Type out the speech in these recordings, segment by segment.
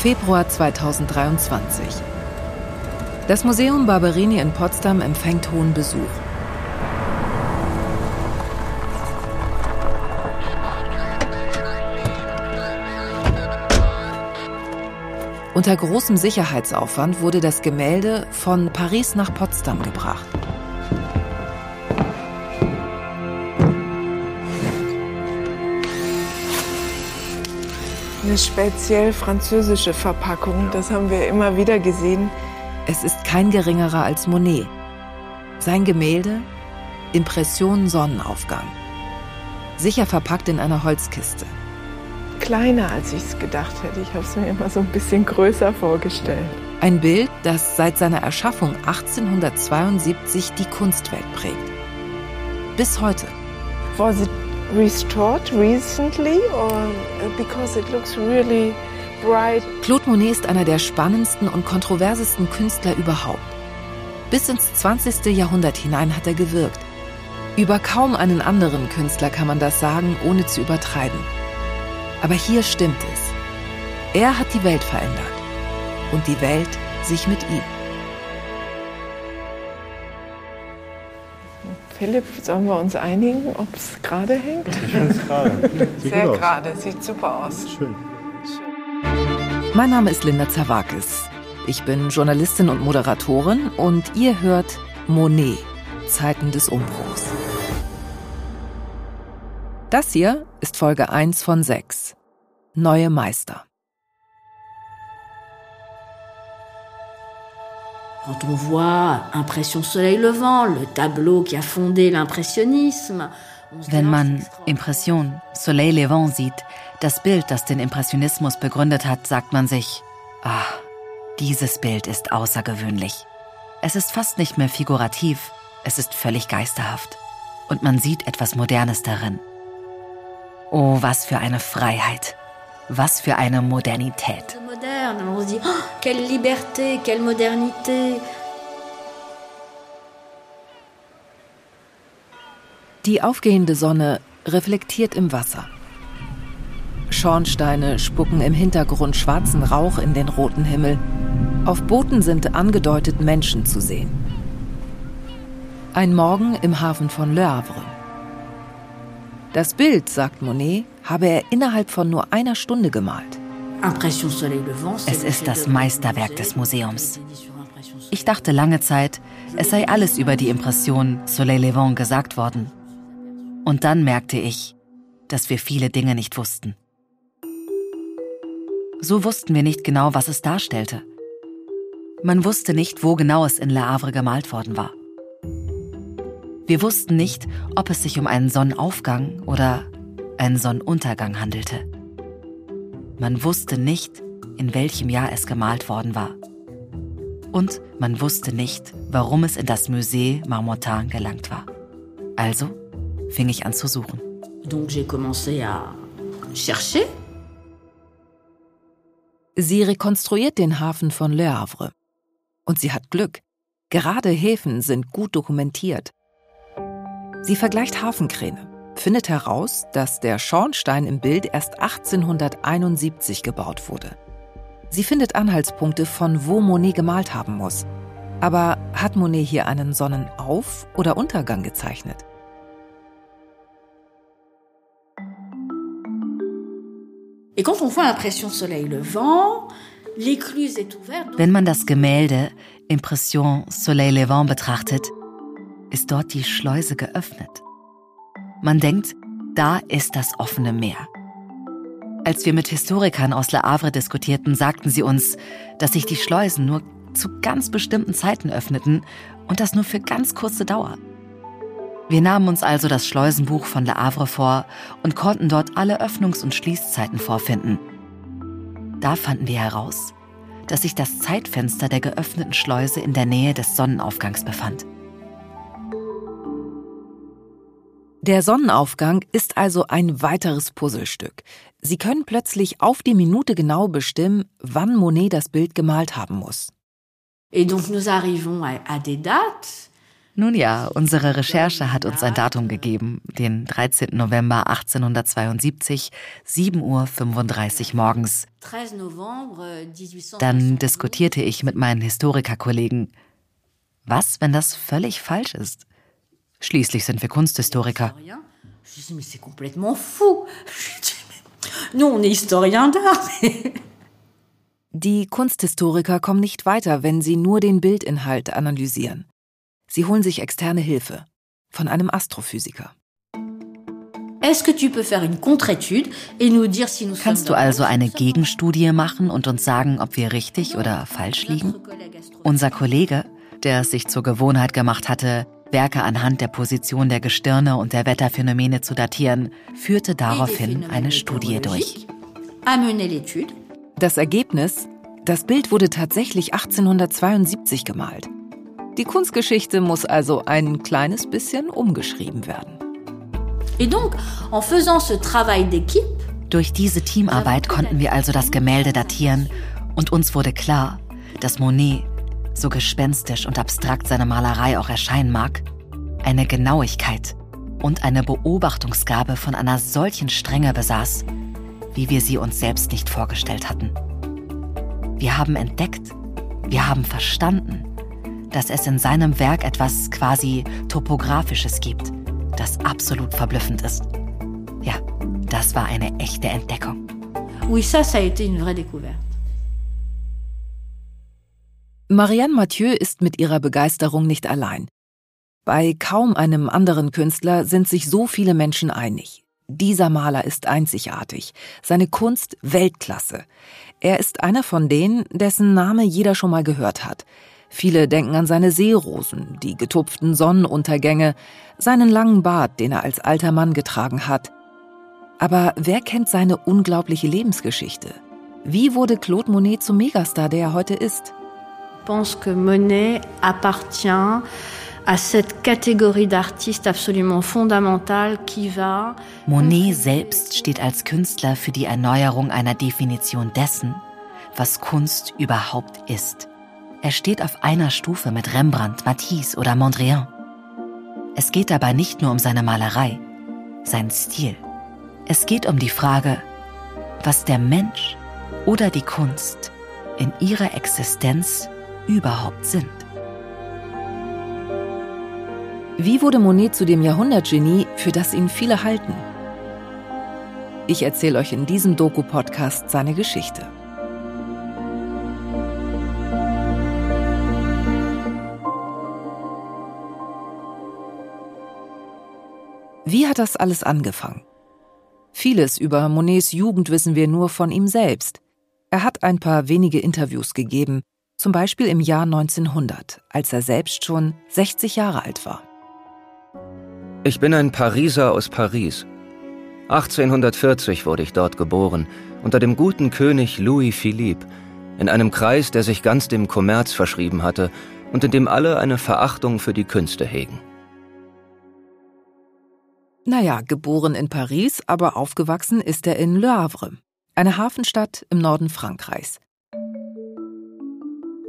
Februar 2023. Das Museum Barberini in Potsdam empfängt hohen Besuch. Unter großem Sicherheitsaufwand wurde das Gemälde von Paris nach Potsdam gebracht. Eine speziell französische Verpackung, das haben wir immer wieder gesehen. Es ist kein geringerer als Monet. Sein Gemälde Impression Sonnenaufgang. Sicher verpackt in einer Holzkiste. Kleiner, als ich es gedacht hätte. Ich habe es mir immer so ein bisschen größer vorgestellt. Ein Bild, das seit seiner Erschaffung 1872 die Kunstwelt prägt. Bis heute. It restored recently or because it looks really bright? Claude Monet ist einer der spannendsten und kontroversesten Künstler überhaupt. Bis ins 20. Jahrhundert hinein hat er gewirkt. Über kaum einen anderen Künstler kann man das sagen, ohne zu übertreiben. Aber hier stimmt es. Er hat die Welt verändert. Und die Welt sich mit ihm. Philipp, sollen wir uns einigen, ob es gerade hängt? Ich finde es gerade. Sehr gerade, sieht super aus. Schön. Mein Name ist Linda Zawakis. Ich bin Journalistin und Moderatorin und ihr hört Monet, Zeiten des Umbruchs. Das hier ist Folge 1 von 6. Neue Meister. Quand on voit Impression Soleil Levant, le tableau qui a fondé l'impressionnisme, Wenn demande man Impression Soleil Levant sieht, das Bild, das den Impressionismus begründet hat, sagt man sich, ah, dieses Bild ist außergewöhnlich. Es ist fast nicht mehr figurativ, es ist völlig geisterhaft. Und man sieht etwas Modernes darin. Oh, was für eine Freiheit. Was für eine Modernität. Moderne. On se dit, oh, quelle liberté, quelle modernité. Die aufgehende Sonne reflektiert im Wasser. Schornsteine spucken im Hintergrund schwarzen Rauch in den roten Himmel. Auf Booten sind angedeutet Menschen zu sehen. Ein Morgen im Hafen von Le Havre. Das Bild, sagt Monet, habe er innerhalb von nur einer Stunde gemalt. Es ist das Meisterwerk des Museums. Ich dachte lange Zeit, es sei alles über die Impression Soleil Levant gesagt worden. Und dann merkte ich, dass wir viele Dinge nicht wussten. So wussten wir nicht genau, was es darstellte. Man wusste nicht, wo genau es in Le Havre gemalt worden war. Wir wussten nicht, ob es sich um einen Sonnenaufgang oder einen Sonnenuntergang handelte. Man wusste nicht, in welchem Jahr es gemalt worden war. Und man wusste nicht, warum es in das Musée Marmottan gelangt war. Also fing ich an zu suchen. Donc j'ai commencé à chercher. Sie rekonstruiert den Hafen von Le Havre. Und sie hat Glück. Gerade Häfen sind gut dokumentiert. Sie vergleicht Hafenkräne, findet heraus, dass der Schornstein im Bild erst 1871 gebaut wurde. Sie findet Anhaltspunkte, von wo Monet gemalt haben muss. Aber hat Monet hier einen Sonnenauf- oder Untergang gezeichnet? Wenn man das Gemälde Impression Soleil Levant betrachtet, ist dort die Schleuse geöffnet. Man denkt, da ist das offene Meer. Als wir mit Historikern aus Le Havre diskutierten, sagten sie uns, dass sich die Schleusen nur zu ganz bestimmten Zeiten öffneten und das nur für ganz kurze Dauer. Wir nahmen uns also das Schleusenbuch von Le Havre vor und konnten dort alle Öffnungs- und Schließzeiten vorfinden. Da fanden wir heraus, dass sich das Zeitfenster der geöffneten Schleuse in der Nähe des Sonnenaufgangs befand. Der Sonnenaufgang ist also ein weiteres Puzzlestück. Sie können plötzlich auf die Minute genau bestimmen, wann Monet das Bild gemalt haben muss. Et donc nous arrivons à, à des dates Nun ja, unsere Recherche hat uns ein Datum gegeben, den 13. November 1872, 7.35 Uhr morgens. Dann diskutierte ich mit meinen Historikerkollegen. Was, wenn das völlig falsch ist? Schließlich sind wir Kunsthistoriker. Die Kunsthistoriker kommen nicht weiter, wenn sie nur den Bildinhalt analysieren. Sie holen sich externe Hilfe von einem Astrophysiker. Kannst du also eine Gegenstudie machen und uns sagen, ob wir richtig oder falsch liegen? Unser Kollege, der es sich zur Gewohnheit gemacht hatte, Werke anhand der Position der Gestirne und der Wetterphänomene zu datieren, führte daraufhin eine Studie durch. Das Ergebnis? Das Bild wurde tatsächlich 1872 gemalt. Die Kunstgeschichte muss also ein kleines bisschen umgeschrieben werden. Durch diese Teamarbeit konnten wir also das Gemälde datieren und uns wurde klar, dass Monet, so gespenstisch und abstrakt seine Malerei auch erscheinen mag, eine Genauigkeit und eine Beobachtungsgabe von einer solchen Strenge besaß, wie wir sie uns selbst nicht vorgestellt hatten. Wir haben entdeckt, wir haben verstanden, dass es in seinem Werk etwas quasi Topografisches gibt, das absolut verblüffend ist. Ja, das war eine echte Entdeckung. Oui, ça, ça a été une vraie découverte. Marianne Mathieu ist mit ihrer Begeisterung nicht allein. Bei kaum einem anderen Künstler sind sich so viele Menschen einig. Dieser Maler ist einzigartig, seine Kunst Weltklasse. Er ist einer von denen, dessen Name jeder schon mal gehört hat. Viele denken an seine Seerosen, die getupften Sonnenuntergänge, seinen langen Bart, den er als alter Mann getragen hat. Aber wer kennt seine unglaubliche Lebensgeschichte? Wie wurde Claude Monet zum Megastar, der er heute ist? Pense que Monet appartient à cette catégorie d'artistes absolument fondamentale qui va Monet selbst steht als Künstler für die Erneuerung einer Definition dessen, was Kunst überhaupt ist. Er steht auf einer Stufe mit Rembrandt, Matisse oder Mondrian. Es geht dabei nicht nur um seine Malerei, seinen Stil. Es geht um die Frage, was der Mensch oder die Kunst in ihrer Existenz überhaupt sind. Wie wurde Monet zu dem Jahrhundertgenie, für das ihn viele halten? Ich erzähle euch in diesem Doku-Podcast seine Geschichte. Wie hat das alles angefangen? Vieles über Monets Jugend wissen wir nur von ihm selbst. Er hat ein paar wenige Interviews gegeben, zum Beispiel im Jahr 1900, als er selbst schon 60 Jahre alt war. Ich bin ein Pariser aus Paris. 1840 wurde ich dort geboren, unter dem guten König Louis Philippe, in einem Kreis, der sich ganz dem Kommerz verschrieben hatte und in dem alle eine Verachtung für die Künste hegen. Naja, geboren in Paris, aber aufgewachsen ist er in Le Havre, eine Hafenstadt im Norden Frankreichs.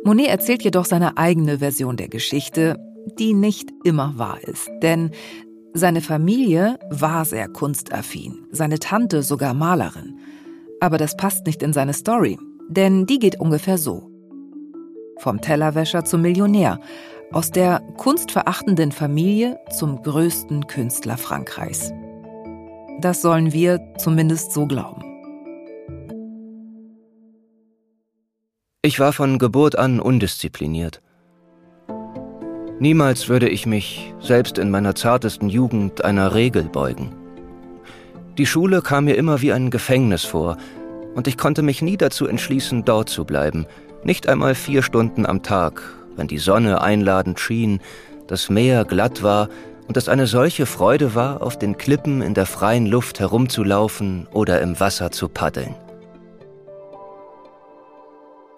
Monet erzählt jedoch seine eigene Version der Geschichte, die nicht immer wahr ist. Denn seine Familie war sehr kunstaffin, seine Tante sogar Malerin. Aber das passt nicht in seine Story, denn die geht ungefähr so. Vom Tellerwäscher zum Millionär, aus der kunstverachtenden Familie zum größten Künstler Frankreichs. Das sollen wir zumindest so glauben. Ich war von Geburt an undiszipliniert. Niemals würde ich mich, selbst in meiner zartesten Jugend, einer Regel beugen. Die Schule kam mir immer wie ein Gefängnis vor, und ich konnte mich nie dazu entschließen, dort zu bleiben, nicht einmal vier Stunden am Tag, wenn die Sonne einladend schien, das Meer glatt war und es eine solche Freude war, auf den Klippen in der freien Luft herumzulaufen oder im Wasser zu paddeln.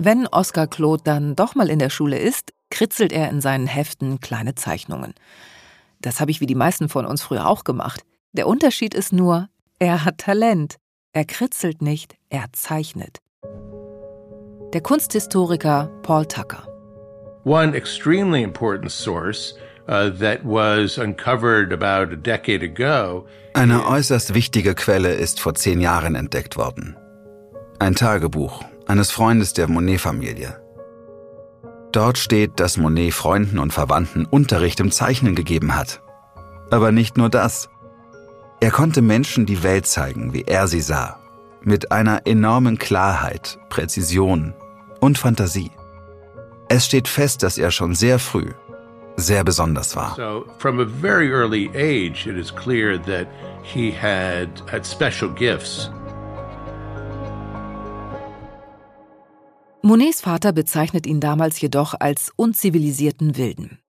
Wenn Oskar Claude dann doch mal in der Schule ist, kritzelt er in seinen Heften kleine Zeichnungen. Das habe ich wie die meisten von uns früher auch gemacht. Der Unterschied ist nur, er hat Talent. Er kritzelt nicht, er zeichnet. Der Kunsthistoriker Paul Tucker. One extremely important source uh, that was uncovered about a decade ago. Eine äußerst wichtige Quelle ist vor zehn Jahren entdeckt worden. Ein Tagebuch eines Freundes der Monet-Familie. Dort steht, dass Monet Freunden und Verwandten Unterricht im Zeichnen gegeben hat. Aber nicht nur das. Er konnte Menschen die Welt zeigen, wie er sie sah. Mit einer enormen Klarheit, Präzision und Fantasie. Es steht fest, dass er schon sehr früh sehr besonders war. So from a very early age it is clear that he had had special gifts. Monets Vater bezeichnet ihn damals jedoch als unzivilisierten Wilden.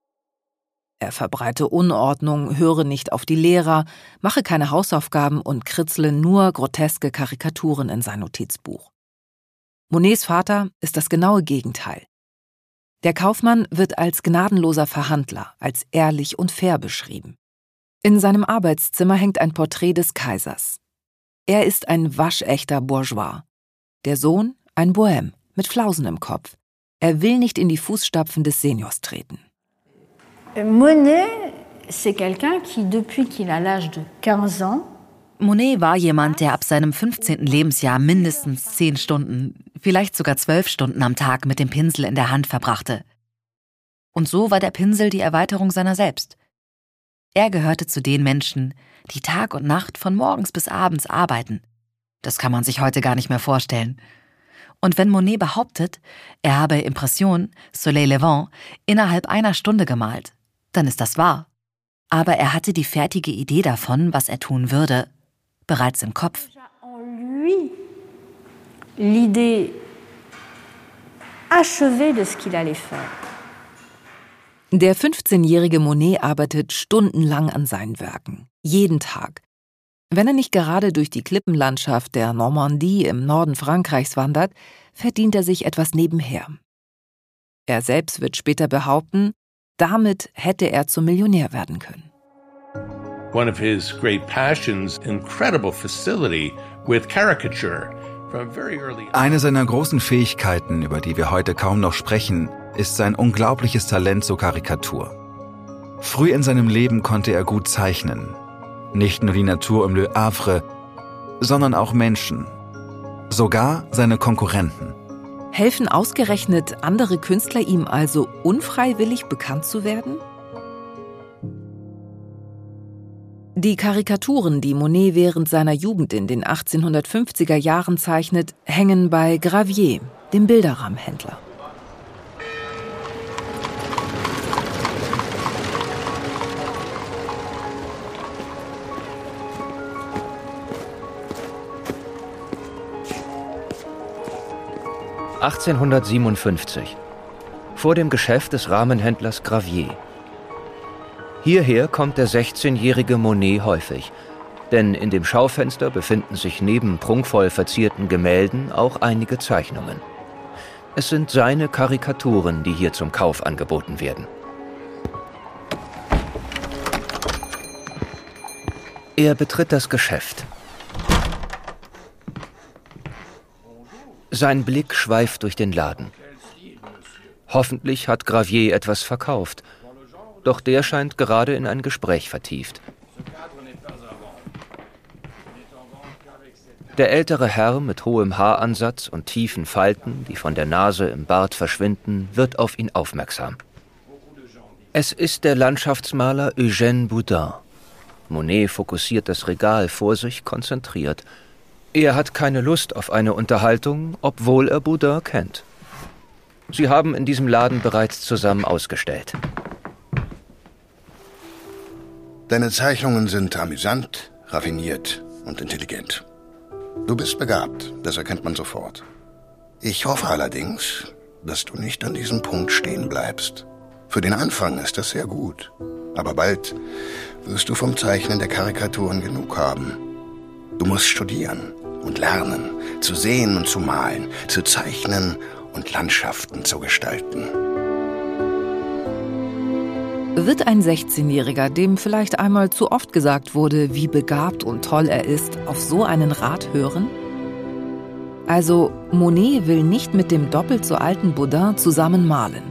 Er verbreite Unordnung, höre nicht auf die Lehrer, mache keine Hausaufgaben und kritzle nur groteske Karikaturen in sein Notizbuch. Monets Vater ist das genaue Gegenteil. Der Kaufmann wird als gnadenloser Verhandler, als ehrlich und fair beschrieben. In seinem Arbeitszimmer hängt ein Porträt des Kaisers. Er ist ein waschechter Bourgeois. Der Sohn ein Bohème mit Flausen im Kopf. Er will nicht in die Fußstapfen des Seniors treten. Monet, c'est quelqu'un qui, depuis qu'il a l'âge de 15 ans, Monet war jemand, der ab seinem 15. Lebensjahr mindestens 10 Stunden, vielleicht sogar 12 Stunden am Tag mit dem Pinsel in der Hand verbrachte. Und so war der Pinsel die Erweiterung seiner selbst. Er gehörte zu den Menschen, die Tag und Nacht von morgens bis abends arbeiten. Das kann man sich heute gar nicht mehr vorstellen. Und wenn Monet behauptet, er habe Impression, Soleil Levant, innerhalb einer Stunde gemalt, dann ist das wahr. Aber er hatte die fertige Idee davon, was er tun würde, bereits im Kopf. L'idée achevée de ce qu'il allait faire. Der 15-jährige Monet arbeitet stundenlang an seinen Werken, jeden Tag. Wenn er nicht gerade durch die Klippenlandschaft der Normandie im Norden Frankreichs wandert, verdient er sich etwas nebenher. Er selbst wird später behaupten, damit hätte er zum Millionär werden können. One of his great passions, incredible facility with caricature. Eine seiner großen Fähigkeiten, über die wir heute kaum noch sprechen, ist sein unglaubliches Talent zur Karikatur. Früh in seinem Leben konnte er gut zeichnen. Nicht nur die Natur im Le Havre, sondern auch Menschen. Sogar seine Konkurrenten. Helfen ausgerechnet andere Künstler ihm also unfreiwillig bekannt zu werden? Die Karikaturen, die Monet während seiner Jugend in den 1850er Jahren zeichnet, hängen bei Gravier, dem Bilderrahmenhändler. (1857) Vor dem Geschäft des Rahmenhändlers Gravier. Hierher kommt der 16-jährige Monet häufig, denn in dem Schaufenster befinden sich neben prunkvoll verzierten Gemälden auch einige Zeichnungen. Es sind seine Karikaturen, die hier zum Kauf angeboten werden. Er betritt das Geschäft. Sein Blick schweift durch den Laden. Hoffentlich hat Gravier etwas verkauft, doch der scheint gerade in ein Gespräch vertieft. Der ältere Herr mit hohem Haaransatz und tiefen Falten, die von der Nase im Bart verschwinden, wird auf ihn aufmerksam. Es ist der Landschaftsmaler Eugène Boudin. Monet fokussiert das Regal vor sich konzentriert. Er hat keine Lust auf eine Unterhaltung, obwohl er Boudin kennt. Sie haben in diesem Laden bereits zusammen ausgestellt. Deine Zeichnungen sind amüsant, raffiniert und intelligent. Du bist begabt, das erkennt man sofort. Ich hoffe allerdings, dass du nicht an diesem Punkt stehen bleibst. Für den Anfang ist das sehr gut. Aber bald wirst du vom Zeichnen der Karikaturen genug haben. Du musst studieren und lernen, zu sehen und zu malen, zu zeichnen und Landschaften zu gestalten. Wird ein 16-Jähriger, dem vielleicht einmal zu oft gesagt wurde, wie begabt und toll er ist, auf so einen Rat hören? Also, Monet will nicht mit dem doppelt so alten Baudin zusammen malen.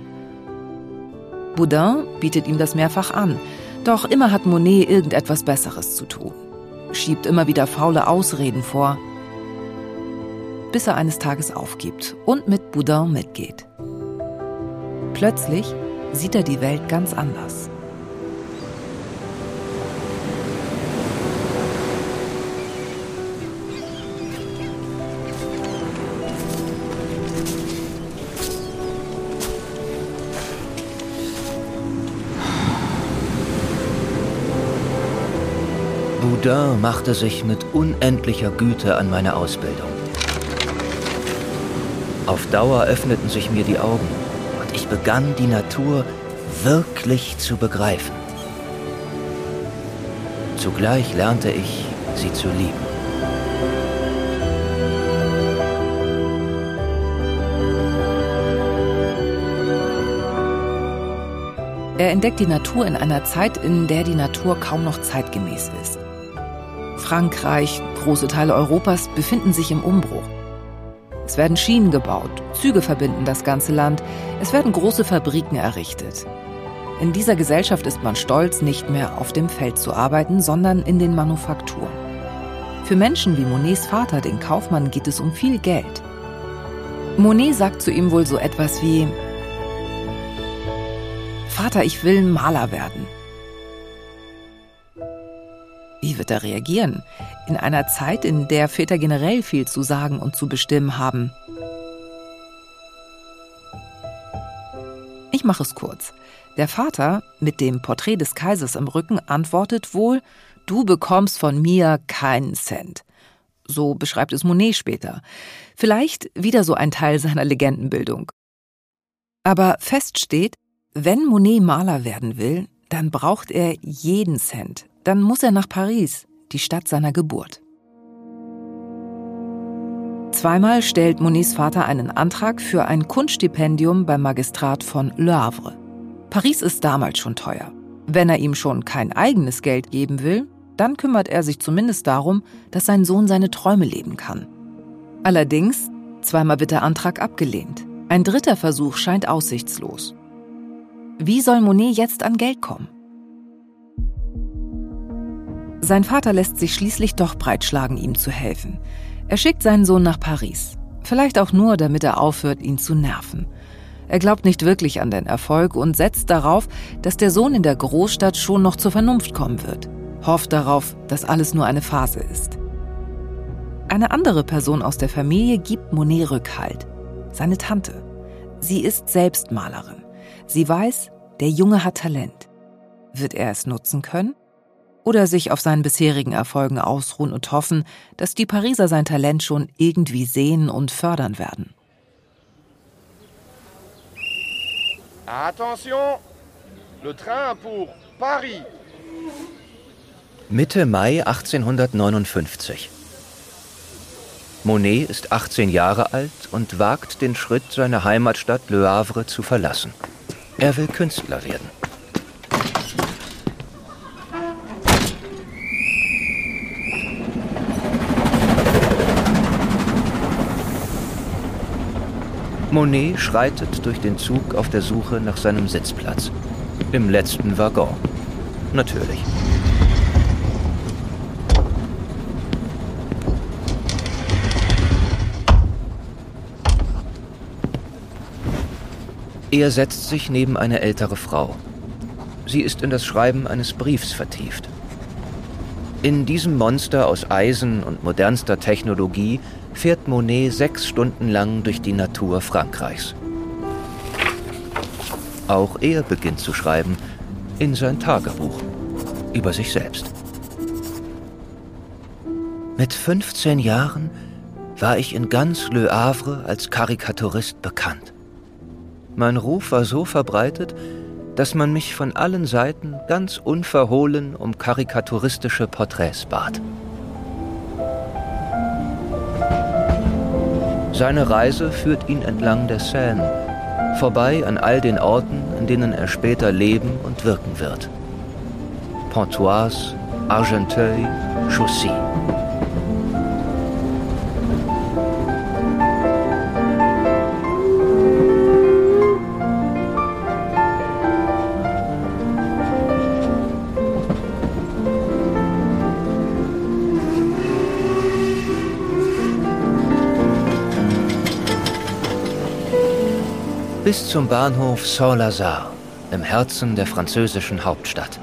Boudin bietet ihm das mehrfach an, doch immer hat Monet irgendetwas Besseres zu tun. Schiebt immer wieder faule Ausreden vor, bis er eines Tages aufgibt und mit Boudin mitgeht. Plötzlich sieht er die Welt ganz anders. Boudin machte sich mit unendlicher Güte an meine Ausbildung. Auf Dauer öffneten sich mir die Augen und ich begann die Natur wirklich zu begreifen. Zugleich lernte ich, sie zu lieben. Er entdeckt die Natur in einer Zeit, in der die Natur kaum noch zeitgemäß ist. Frankreich, große Teile Europas befinden sich im Umbruch. Es werden Schienen gebaut, Züge verbinden das ganze Land, es werden große Fabriken errichtet. In dieser Gesellschaft ist man stolz, nicht mehr auf dem Feld zu arbeiten, sondern in den Manufakturen. Für Menschen wie Monets Vater, den Kaufmann, geht es um viel Geld. Monet sagt zu ihm wohl so etwas wie, Vater, ich will Maler werden. Wie wird er reagieren? In einer Zeit, in der Väter generell viel zu sagen und zu bestimmen haben. Ich mache es kurz. Der Vater mit dem Porträt des Kaisers im Rücken antwortet wohl, du bekommst von mir keinen Cent. So beschreibt es Monet später. Vielleicht wieder so ein Teil seiner Legendenbildung. Aber fest steht, wenn Monet Maler werden will, dann braucht er jeden Cent, dann muss er nach Paris, die Stadt seiner Geburt. Zweimal stellt Monets Vater einen Antrag für ein Kunststipendium beim Magistrat von Le Havre. Paris ist damals schon teuer. Wenn er ihm schon kein eigenes Geld geben will, dann kümmert er sich zumindest darum, dass sein Sohn seine Träume leben kann. Allerdings, zweimal wird der Antrag abgelehnt. Ein dritter Versuch scheint aussichtslos. Wie soll Monet jetzt an Geld kommen? Sein Vater lässt sich schließlich doch breitschlagen, ihm zu helfen. Er schickt seinen Sohn nach Paris. Vielleicht auch nur, damit er aufhört, ihn zu nerven. Er glaubt nicht wirklich an den Erfolg und setzt darauf, dass der Sohn in der Großstadt schon noch zur Vernunft kommen wird. Hofft darauf, dass alles nur eine Phase ist. Eine andere Person aus der Familie gibt Monet Rückhalt. Seine Tante. Sie ist selbst Malerin. Sie weiß, der Junge hat Talent. Wird er es nutzen können? Oder sich auf seinen bisherigen Erfolgen ausruhen und hoffen, dass die Pariser sein Talent schon irgendwie sehen und fördern werden. Attention, le train pour Paris. Mitte Mai 1859. Monet ist 18 Jahre alt und wagt den Schritt, seine Heimatstadt Le Havre zu verlassen. Er will Künstler werden. Monet schreitet durch den Zug auf der Suche nach seinem Sitzplatz. Im letzten Waggon. Natürlich. Er setzt sich neben eine ältere Frau. Sie ist in das Schreiben eines Briefs vertieft. In diesem Monster aus Eisen und modernster Technologie fährt Monet sechs Stunden lang durch die Natur Frankreichs. Auch er beginnt zu schreiben in sein Tagebuch über sich selbst. Mit 15 Jahren war ich in ganz Le Havre als Karikaturist bekannt. Mein Ruf war so verbreitet, dass man mich von allen Seiten ganz unverhohlen um karikaturistische Porträts bat. Seine Reise führt ihn entlang der Seine, vorbei an all den Orten, in denen er später leben und wirken wird. Pontoise, Argenteuil, Chaussy. Bis zum Bahnhof Saint-Lazare im Herzen der französischen Hauptstadt.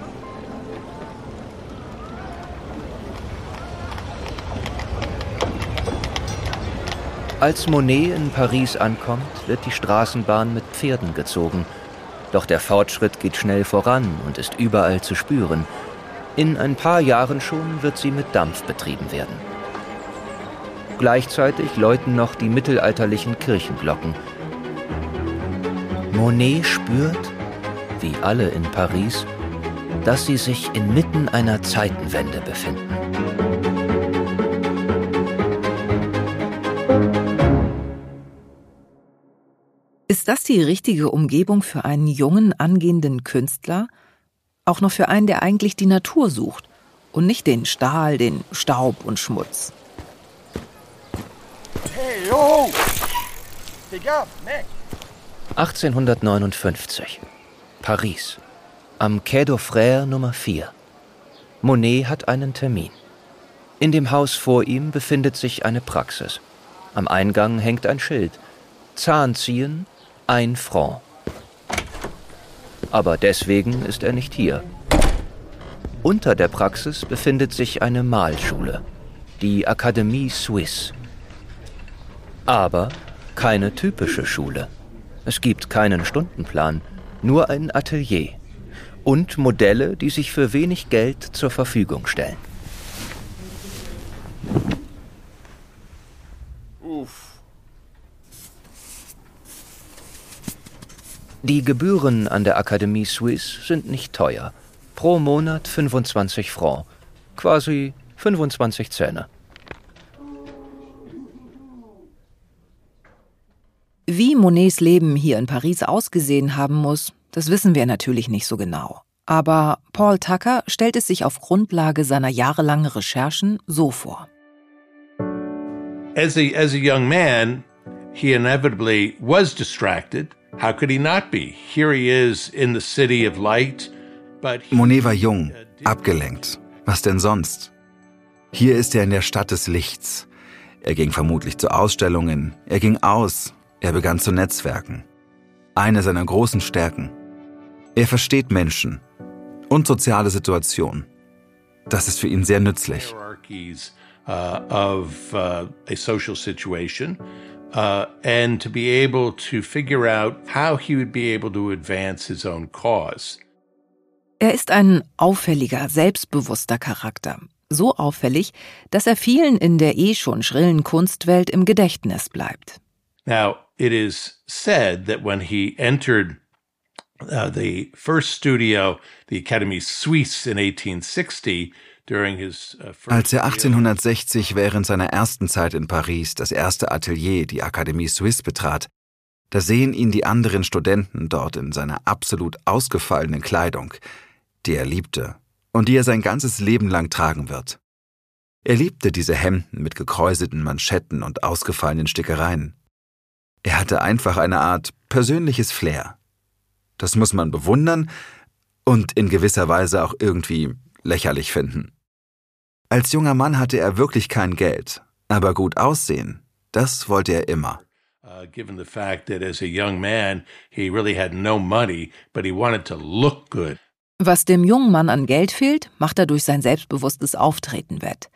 Als Monet in Paris ankommt, wird die Straßenbahn mit Pferden gezogen. Doch der Fortschritt geht schnell voran und ist überall zu spüren. In ein paar Jahren schon wird sie mit Dampf betrieben werden. Gleichzeitig läuten noch die mittelalterlichen Kirchenglocken. Monet spürt, wie alle in Paris, dass sie sich inmitten einer Zeitenwende befinden. Ist das die richtige Umgebung für einen jungen, angehenden Künstler? Auch noch für einen, der eigentlich die Natur sucht und nicht den Stahl, den Staub und Schmutz. Hey, yo! Gaffe, mec! 1859. Paris. Am Quai d'Offrère Nummer 4. Monet hat einen Termin. In dem Haus vor ihm befindet sich eine Praxis. Am Eingang hängt ein Schild. Zahnziehen, ein Franc. Aber deswegen ist er nicht hier. Unter der Praxis befindet sich eine Malschule, die Akademie Suisse. Aber keine typische Schule. Es gibt keinen Stundenplan, nur ein Atelier und Modelle, die sich für wenig Geld zur Verfügung stellen. Uff. Die Gebühren an der Akademie Suisse sind nicht teuer. Pro Monat 25 Francs, quasi 25 Zähne. Wie Monets Leben hier in Paris ausgesehen haben muss, das wissen wir natürlich nicht so genau. Aber Paul Tucker stellt es sich auf Grundlage seiner jahrelangen Recherchen so vor. As a, as a young man, he inevitably was distracted. How could he not be? Here he is in the city of light, but he, Monet war jung, abgelenkt. Was denn sonst? Hier ist er in der Stadt des Lichts. Er ging vermutlich zu Ausstellungen, er ging aus, er begann zu netzwerken. Eine seiner großen Stärken. Er versteht Menschen und soziale Situationen. Das ist für ihn sehr nützlich. uh, of uh, a social situation, uh, and to be able to figure out how he would be able to advance his own cause. Er ist ein auffälliger, selbstbewusster Charakter. So auffällig, dass er vielen in der eh schon schrillen Kunstwelt im Gedächtnis bleibt. Now, it is said that when he entered uh, the first studio, the Academy Suisse in 1860, during his uh, first Als er year- 1860 während seiner ersten Zeit in Paris das erste Atelier, die Akademie Suisse, betrat, da sehen ihn die anderen Studenten dort in seiner absolut ausgefallenen Kleidung, die er liebte und die er sein ganzes Leben lang tragen wird. Er liebte diese Hemden mit gekräuselten Manschetten und ausgefallenen Stickereien. Er hatte einfach eine Art persönliches Flair. Das muss man bewundern und in gewisser Weise auch irgendwie lächerlich finden. Als junger Mann hatte er wirklich kein Geld, aber gut aussehen, das wollte er immer. uh, given the fact that as a young man, he really had no money, but he wanted to look good. Was dem jungen Mann an Geld fehlt, macht er durch sein selbstbewusstes Auftreten wett.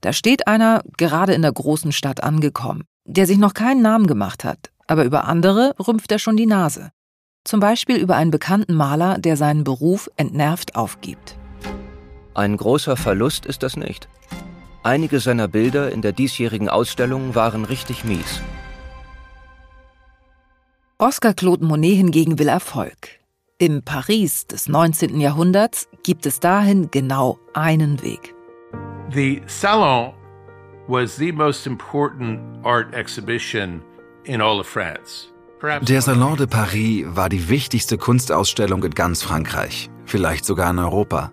Da steht einer, gerade in der großen Stadt angekommen, der sich noch keinen Namen gemacht hat, aber über andere rümpft er schon die Nase. Zum Beispiel über einen bekannten Maler, der seinen Beruf entnervt aufgibt. Ein großer Verlust ist das nicht. Einige seiner Bilder in der diesjährigen Ausstellung waren richtig mies. Oscar Claude Monet hingegen will Erfolg. Im Paris des 19. Jahrhunderts gibt es dahin genau einen Weg. The Salon was the most important art exhibition in all of France. Der Salon de Paris war die wichtigste Kunstausstellung in ganz Frankreich, vielleicht sogar in Europa.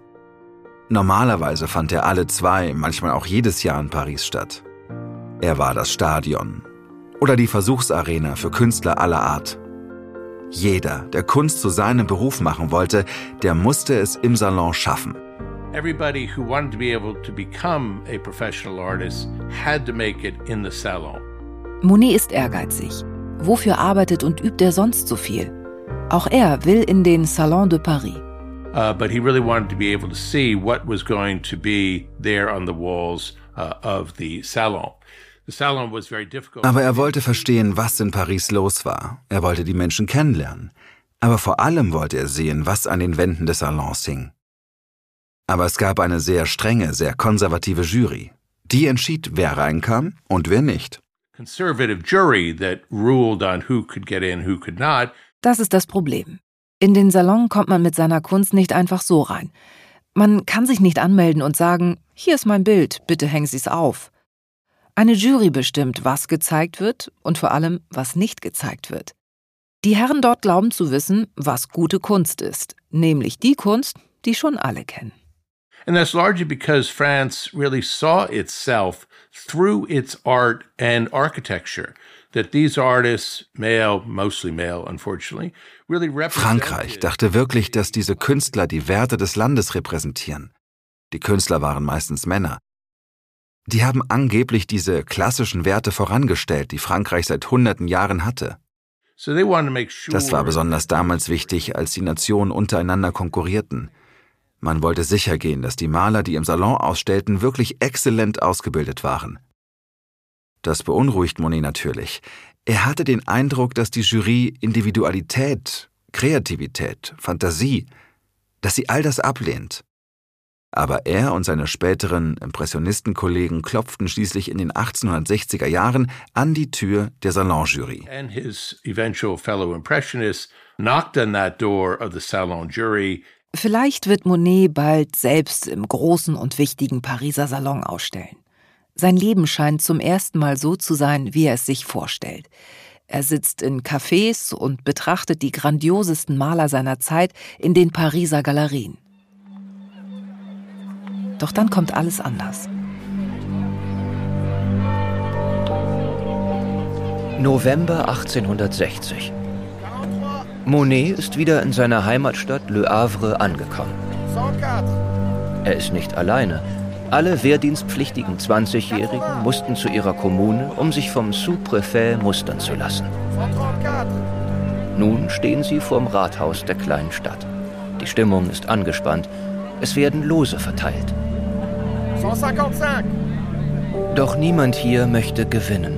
Normalerweise fand er alle zwei, manchmal auch jedes Jahr in Paris statt. Er war das Stadion oder die Versuchsarena für Künstler aller Art. Jeder, der Kunst zu seinem Beruf machen wollte, der musste es im Salon schaffen. Everybody who wanted to be able to become a professional artist had to make it in the salon. Monet ist ehrgeizig, Wofür arbeitet und übt er sonst so viel? Auch er will in den Salon de Paris. Uh, but he really wanted to be able to see what was going to be there on the walls uh, of the salon. Aber er wollte verstehen, was in Paris los war. Er wollte die Menschen kennenlernen. Aber vor allem wollte er sehen, was an den Wänden des Salons hing. Aber es gab eine sehr strenge, sehr konservative Jury. Die entschied, wer reinkam und wer nicht. Das ist das Problem. In den Salon kommt man mit seiner Kunst nicht einfach so rein. Man kann sich nicht anmelden und sagen, hier ist mein Bild, bitte hängen Sie es auf. Eine Jury bestimmt, was gezeigt wird und vor allem, was nicht gezeigt wird. Die Herren dort glauben zu wissen, was gute Kunst ist, nämlich die Kunst, die schon alle kennen. And that's largely because France really saw itself through its art and architecture. That these artists, male, mostly male, unfortunately, really Frankreich dachte wirklich, dass diese Künstler die Werte des Landes repräsentieren. Die Künstler waren meistens Männer. Die haben angeblich diese klassischen Werte vorangestellt, die Frankreich seit hunderten Jahren hatte. Das war besonders damals wichtig, als die Nationen untereinander konkurrierten. Man wollte sicher gehen, dass die Maler, die im Salon ausstellten, wirklich exzellent ausgebildet waren. Das beunruhigt Monet natürlich. Er hatte den Eindruck, dass die Jury Individualität, Kreativität, Fantasie, dass sie all das ablehnt. Aber er und seine späteren Impressionistenkollegen klopften schließlich in den 1860er Jahren an die Tür der Salonjury. And his eventual fellow impressionists knocked on that door of the Salon Jury. Vielleicht wird Monet bald selbst im großen und wichtigen Pariser Salon ausstellen. Sein Leben scheint zum ersten Mal so zu sein, wie er es sich vorstellt. Er sitzt in Cafés und betrachtet die grandiosesten Maler seiner Zeit in den Pariser Galerien. Doch dann kommt alles anders. November 1860. Monet ist wieder in seiner Heimatstadt Le Havre angekommen. Er ist nicht alleine. Alle wehrdienstpflichtigen 20-Jährigen mussten zu ihrer Kommune, um sich vom Sous-Préfet mustern zu lassen. Nun stehen sie vorm Rathaus der kleinen Stadt. Die Stimmung ist angespannt. Es werden Lose verteilt. 155. Doch niemand hier möchte gewinnen.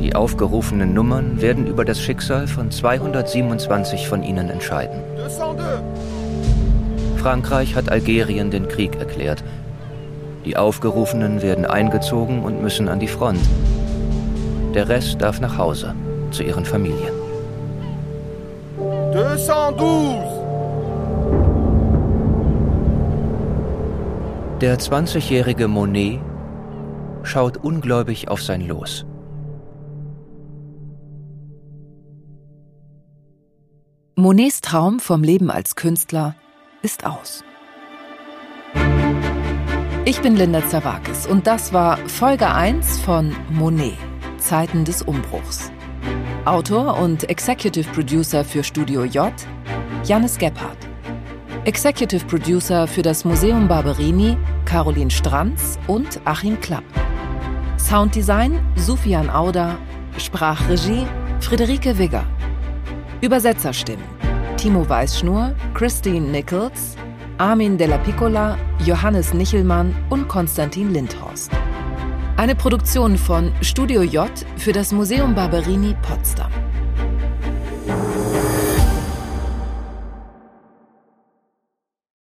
Die aufgerufenen Nummern werden über das Schicksal von 227 von ihnen entscheiden. 202. Frankreich hat Algerien den Krieg erklärt. Die Aufgerufenen werden eingezogen und müssen an die Front. Der Rest darf nach Hause, zu ihren Familien. 212. Der 20-jährige Monet schaut ungläubig auf sein Los. Monets Traum vom Leben als Künstler ist aus. Ich bin Linda Zawakis und das war Folge 1 von Monet, Zeiten des Umbruchs. Autor und Executive Producer für Studio J, Janis Gebhardt. Executive Producer für das Museum Barberini Caroline Stranz und Achim Klapp. Sounddesign Sufian Auder, Sprachregie Friederike Wigger. Übersetzerstimmen Timo Weißschnur, Christine Nichols, Armin Della Piccola, Johannes Nichelmann und Konstantin Lindhorst. Eine Produktion von Studio J für das Museum Barberini Potsdam.